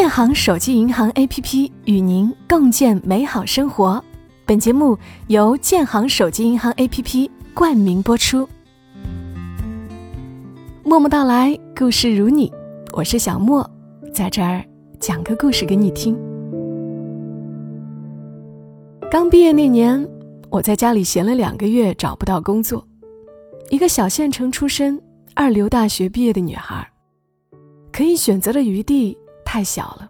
建行手机银行 APP 与您共建美好生活。本节目由建行手机银行 APP 冠名播出。默默到来，故事如你，我是小莫，在这儿讲个故事给你听。刚毕业那年，我在家里闲了两个月，找不到工作。一个小县城出身、二流大学毕业的女孩，可以选择的余地太小了。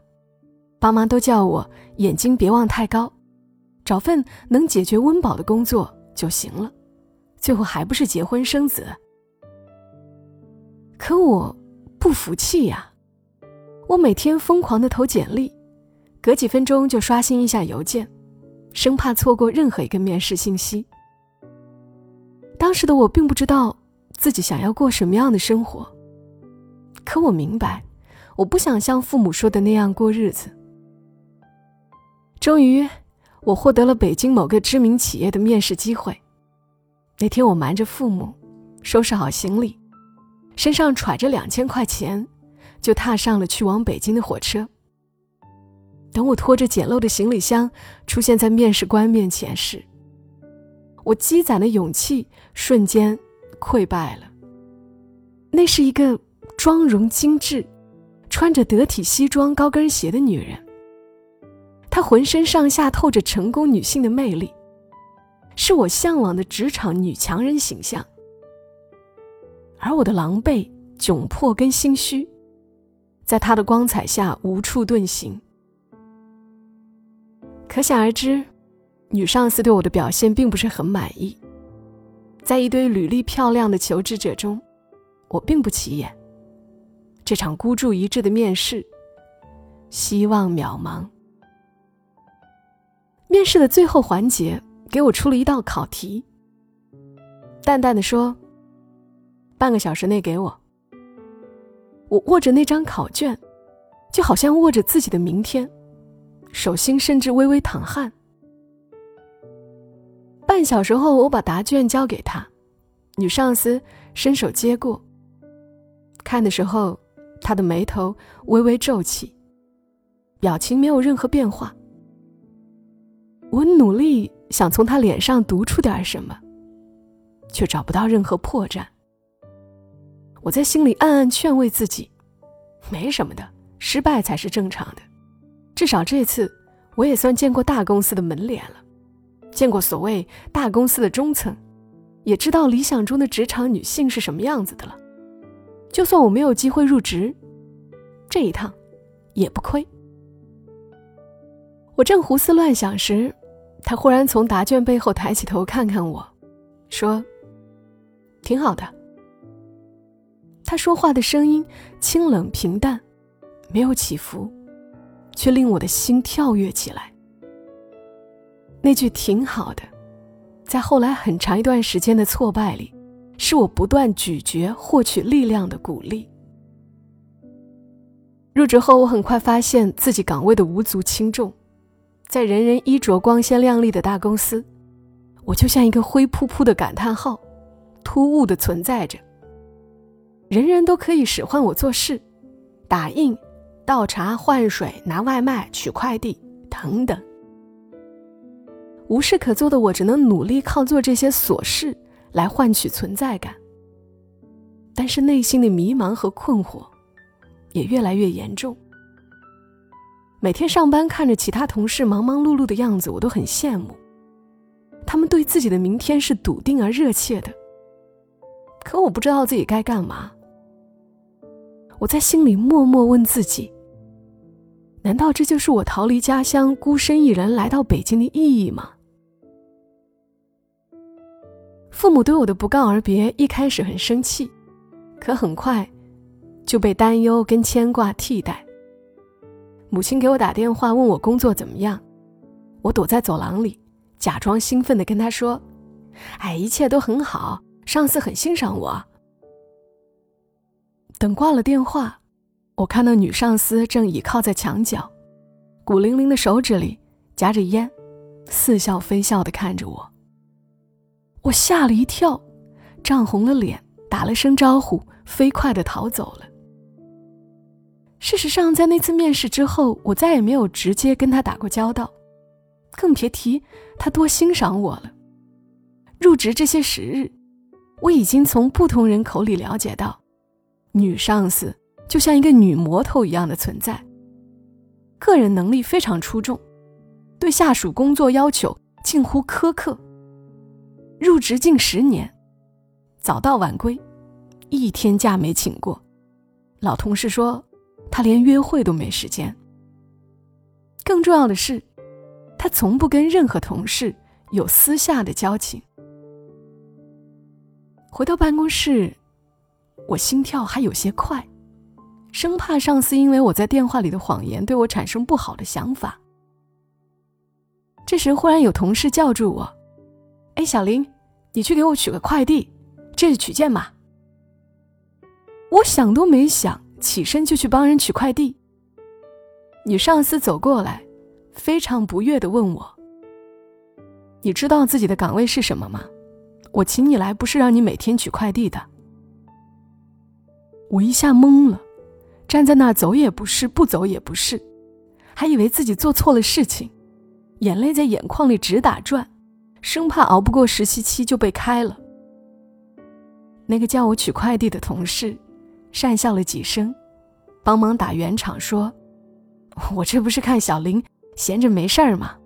爸妈都叫我眼睛别望太高，找份能解决温饱的工作就行了。最后还不是结婚生子。可我不服气呀！我每天疯狂的投简历，隔几分钟就刷新一下邮件。生怕错过任何一个面试信息。当时的我并不知道自己想要过什么样的生活，可我明白，我不想像父母说的那样过日子。终于，我获得了北京某个知名企业的面试机会。那天，我瞒着父母，收拾好行李，身上揣着两千块钱，就踏上了去往北京的火车。等我拖着简陋的行李箱出现在面试官面前时，我积攒的勇气瞬间溃败了。那是一个妆容精致、穿着得体西装、高跟鞋的女人。她浑身上下透着成功女性的魅力，是我向往的职场女强人形象。而我的狼狈、窘迫跟心虚，在她的光彩下无处遁形。可想而知，女上司对我的表现并不是很满意。在一堆履历漂亮的求职者中，我并不起眼。这场孤注一掷的面试，希望渺茫。面试的最后环节，给我出了一道考题。淡淡的说：“半个小时内给我。”我握着那张考卷，就好像握着自己的明天。手心甚至微微淌汗。半小时后，我把答卷交给他，女上司伸手接过。看的时候，他的眉头微微皱起，表情没有任何变化。我努力想从他脸上读出点什么，却找不到任何破绽。我在心里暗暗劝慰自己：没什么的，失败才是正常的。至少这次，我也算见过大公司的门脸了，见过所谓大公司的中层，也知道理想中的职场女性是什么样子的了。就算我没有机会入职，这一趟也不亏。我正胡思乱想时，他忽然从答卷背后抬起头看看我，说：“挺好的。”他说话的声音清冷平淡，没有起伏。却令我的心跳跃起来。那句挺好的，在后来很长一段时间的挫败里，是我不断咀嚼获取力量的鼓励。入职后，我很快发现自己岗位的无足轻重，在人人衣着光鲜亮丽的大公司，我就像一个灰扑扑的感叹号，突兀的存在着。人人都可以使唤我做事，打印。倒茶、换水、拿外卖、取快递等等，无事可做的我只能努力靠做这些琐事来换取存在感。但是内心的迷茫和困惑也越来越严重。每天上班看着其他同事忙忙碌碌的样子，我都很羡慕。他们对自己的明天是笃定而热切的，可我不知道自己该干嘛。我在心里默默问自己。难道这就是我逃离家乡、孤身一人来到北京的意义吗？父母对我的不告而别一开始很生气，可很快就被担忧跟牵挂替代。母亲给我打电话问我工作怎么样，我躲在走廊里，假装兴奋的跟她说：“哎，一切都很好，上司很欣赏我。”等挂了电话。我看到女上司正倚靠在墙角，骨凌凌的手指里夹着烟，似笑非笑地看着我。我吓了一跳，涨红了脸，打了声招呼，飞快地逃走了。事实上，在那次面试之后，我再也没有直接跟他打过交道，更别提他多欣赏我了。入职这些时日，我已经从不同人口里了解到，女上司就像一个女魔头一样的存在，个人能力非常出众，对下属工作要求近乎苛刻。入职近十年，早到晚归，一天假没请过。老同事说。他连约会都没时间。更重要的是，他从不跟任何同事有私下的交情。回到办公室，我心跳还有些快，生怕上司因为我在电话里的谎言对我产生不好的想法。这时，忽然有同事叫住我：“哎，小林，你去给我取个快递，这是取件码。”我想都没想。起身就去帮人取快递。女上司走过来，非常不悦的问我：“你知道自己的岗位是什么吗？我请你来不是让你每天取快递的。”我一下懵了，站在那儿走也不是，不走也不是，还以为自己做错了事情，眼泪在眼眶里直打转，生怕熬不过实习期就被开了。那个叫我取快递的同事。讪笑了几声，帮忙打圆场说：“我这不是看小林闲着没事儿吗？”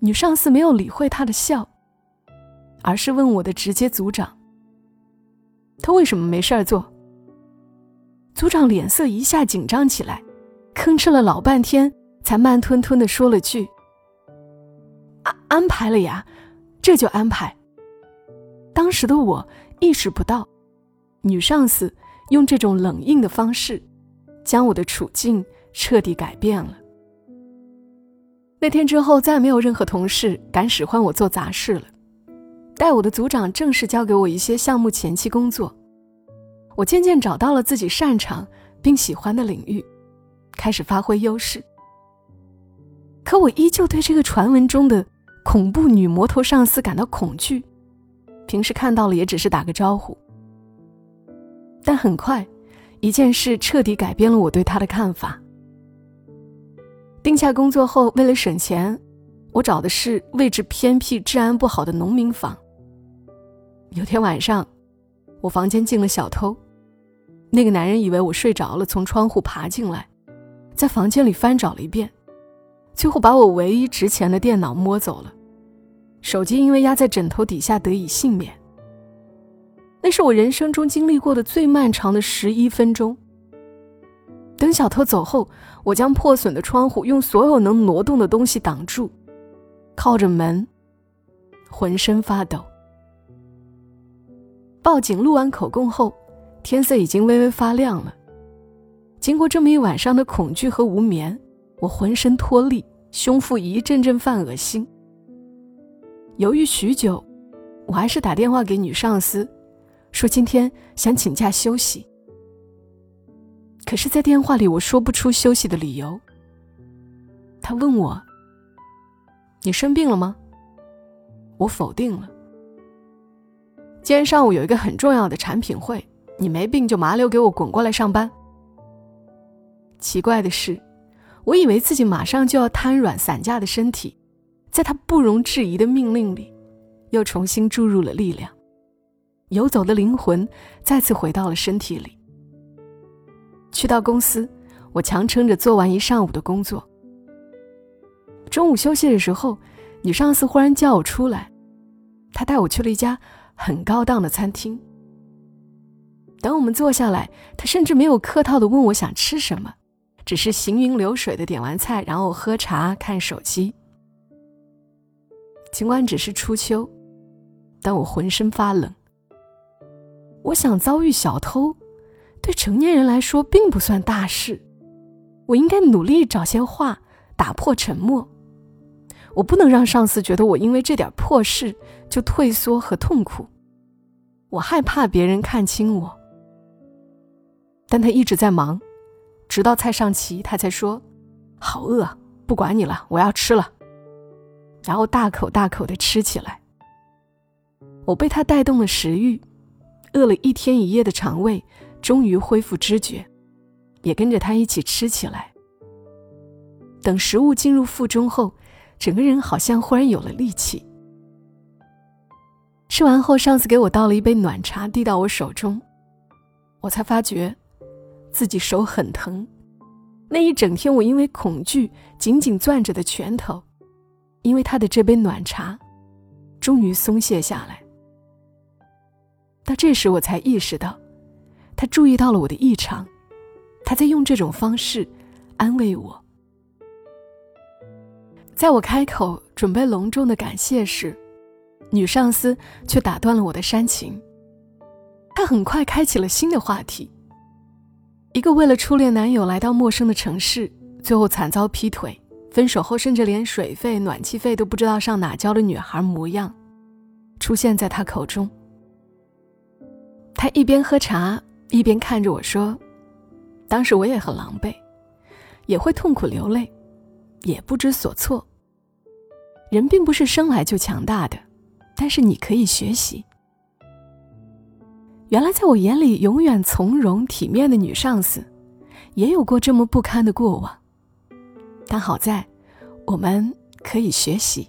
女上司没有理会他的笑，而是问我的直接组长：“他为什么没事儿做？”组长脸色一下紧张起来，吭哧了老半天，才慢吞吞的说了句：“安排了呀，这就安排。”当时的我意识不到，女上司。用这种冷硬的方式，将我的处境彻底改变了。那天之后，再没有任何同事敢使唤我做杂事了。带我的组长正式交给我一些项目前期工作，我渐渐找到了自己擅长并喜欢的领域，开始发挥优势。可我依旧对这个传闻中的恐怖女魔头上司感到恐惧，平时看到了也只是打个招呼。但很快，一件事彻底改变了我对他的看法。定下工作后，为了省钱，我找的是位置偏僻、治安不好的农民房。有天晚上，我房间进了小偷，那个男人以为我睡着了，从窗户爬进来，在房间里翻找了一遍，最后把我唯一值钱的电脑摸走了，手机因为压在枕头底下得以幸免。那是我人生中经历过的最漫长的十一分钟。等小偷走后，我将破损的窗户用所有能挪动的东西挡住，靠着门，浑身发抖。报警录完口供后，天色已经微微发亮了。经过这么一晚上的恐惧和无眠，我浑身脱力，胸腹一阵阵犯恶心。犹豫许久，我还是打电话给女上司。说今天想请假休息，可是，在电话里我说不出休息的理由。他问我：“你生病了吗？”我否定了。今天上午有一个很重要的产品会，你没病就麻溜给我滚过来上班。奇怪的是，我以为自己马上就要瘫软散架的身体，在他不容置疑的命令里，又重新注入了力量。游走的灵魂再次回到了身体里。去到公司，我强撑着做完一上午的工作。中午休息的时候，女上司忽然叫我出来，她带我去了一家很高档的餐厅。等我们坐下来，她甚至没有客套的问我想吃什么，只是行云流水的点完菜，然后喝茶看手机。尽管只是初秋，但我浑身发冷。我想遭遇小偷，对成年人来说并不算大事。我应该努力找些话打破沉默。我不能让上司觉得我因为这点破事就退缩和痛苦。我害怕别人看清我。但他一直在忙，直到菜上齐，他才说：“好饿，不管你了，我要吃了。”然后大口大口的吃起来。我被他带动了食欲。饿了一天一夜的肠胃终于恢复知觉，也跟着他一起吃起来。等食物进入腹中后，整个人好像忽然有了力气。吃完后，上司给我倒了一杯暖茶，递到我手中，我才发觉自己手很疼。那一整天，我因为恐惧紧紧攥着的拳头，因为他的这杯暖茶，终于松懈下来。到这时，我才意识到，他注意到了我的异常，他在用这种方式安慰我。在我开口准备隆重的感谢时，女上司却打断了我的煽情。她很快开启了新的话题。一个为了初恋男友来到陌生的城市，最后惨遭劈腿，分手后甚至连水费、暖气费都不知道上哪交的女孩模样，出现在他口中。他一边喝茶，一边看着我说：“当时我也很狼狈，也会痛苦流泪，也不知所措。人并不是生来就强大的，但是你可以学习。”原来，在我眼里永远从容体面的女上司，也有过这么不堪的过往。但好在，我们可以学习。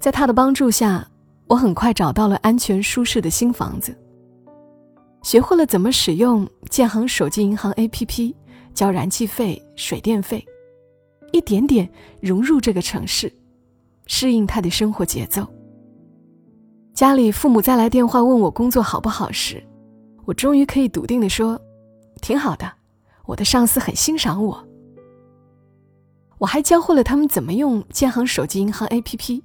在她的帮助下，我很快找到了安全舒适的新房子，学会了怎么使用建行手机银行 APP 交燃气费、水电费，一点点融入这个城市，适应他的生活节奏。家里父母再来电话问我工作好不好时，我终于可以笃定地说：“挺好的，我的上司很欣赏我。”我还教会了他们怎么用建行手机银行 APP，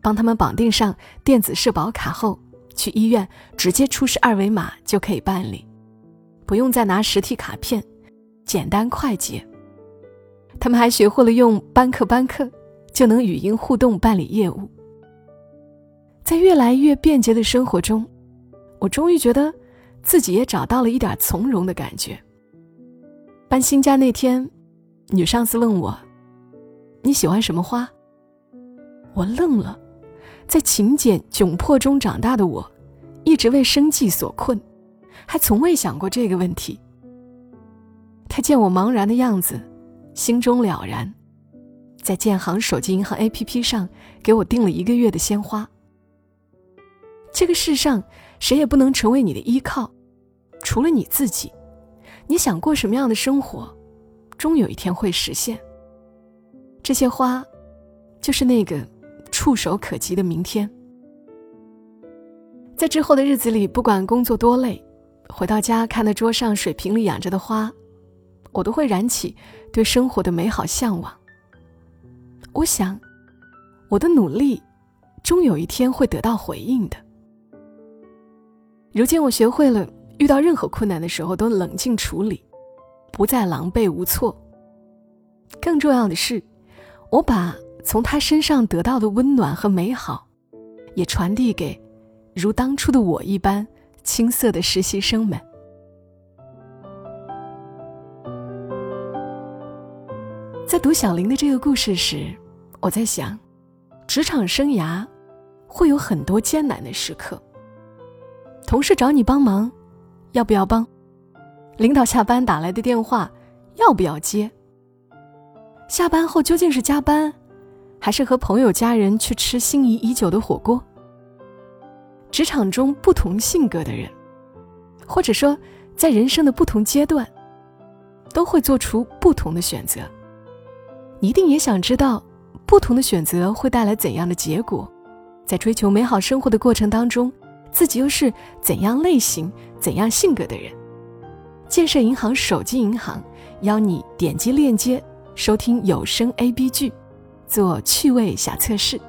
帮他们绑定上电子社保卡后，去医院直接出示二维码就可以办理，不用再拿实体卡片，简单快捷。他们还学会了用班克班克，就能语音互动办理业务。在越来越便捷的生活中，我终于觉得自己也找到了一点从容的感觉。搬新家那天，女上司问我：“你喜欢什么花？”我愣了，在勤俭窘迫中长大的我，一直为生计所困，还从未想过这个问题。她见我茫然的样子，心中了然，在建行手机银行 APP 上给我订了一个月的鲜花。这个世上，谁也不能成为你的依靠，除了你自己。你想过什么样的生活，终有一天会实现。这些花，就是那个触手可及的明天。在之后的日子里，不管工作多累，回到家看到桌上水瓶里养着的花，我都会燃起对生活的美好向往。我想，我的努力，终有一天会得到回应的。如今我学会了，遇到任何困难的时候都冷静处理，不再狼狈无措。更重要的是，我把从他身上得到的温暖和美好，也传递给如当初的我一般青涩的实习生们。在读小林的这个故事时，我在想，职场生涯会有很多艰难的时刻。同事找你帮忙，要不要帮？领导下班打来的电话，要不要接？下班后究竟是加班，还是和朋友家人去吃心仪已久的火锅？职场中不同性格的人，或者说在人生的不同阶段，都会做出不同的选择。你一定也想知道，不同的选择会带来怎样的结果？在追求美好生活的过程当中。自己又是怎样类型、怎样性格的人？建设银行手机银行邀你点击链接收听有声 A B 剧，做趣味小测试，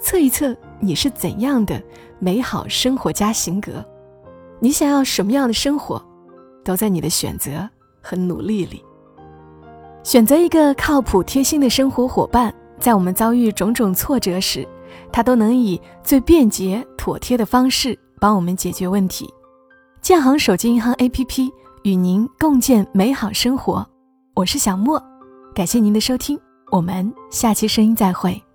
测一测你是怎样的美好生活家型格。你想要什么样的生活，都在你的选择和努力里。选择一个靠谱、贴心的生活伙伴，在我们遭遇种种挫折时。它都能以最便捷、妥帖的方式帮我们解决问题。建行手机银行 APP 与您共建美好生活，我是小莫，感谢您的收听，我们下期声音再会。